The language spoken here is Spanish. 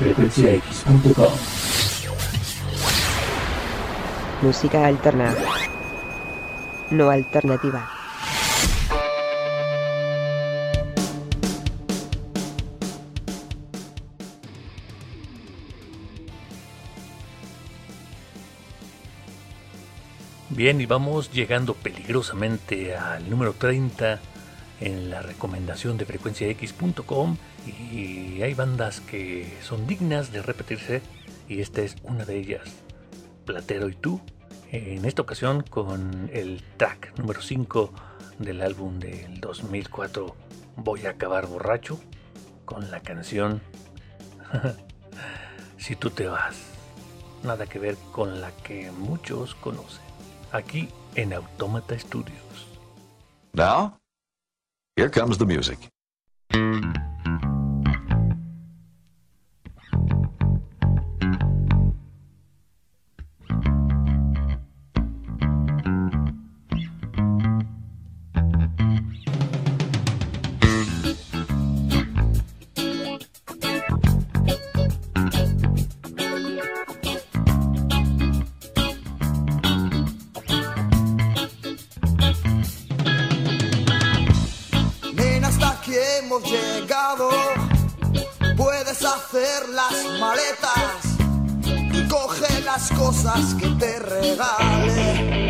frecuenciax.com. Música alterna. No alternativa. Bien, y vamos llegando peligrosamente al número 30 en la recomendación de frecuenciax.com y hay bandas que son dignas de repetirse y esta es una de ellas, Platero y tú, en esta ocasión con el track número 5 del álbum del 2004 Voy a acabar borracho con la canción Si tú te vas, nada que ver con la que muchos conocen, aquí en Autómata Studios. Now, here comes the music. Puedes hacer las maletas y coge las cosas que te regale.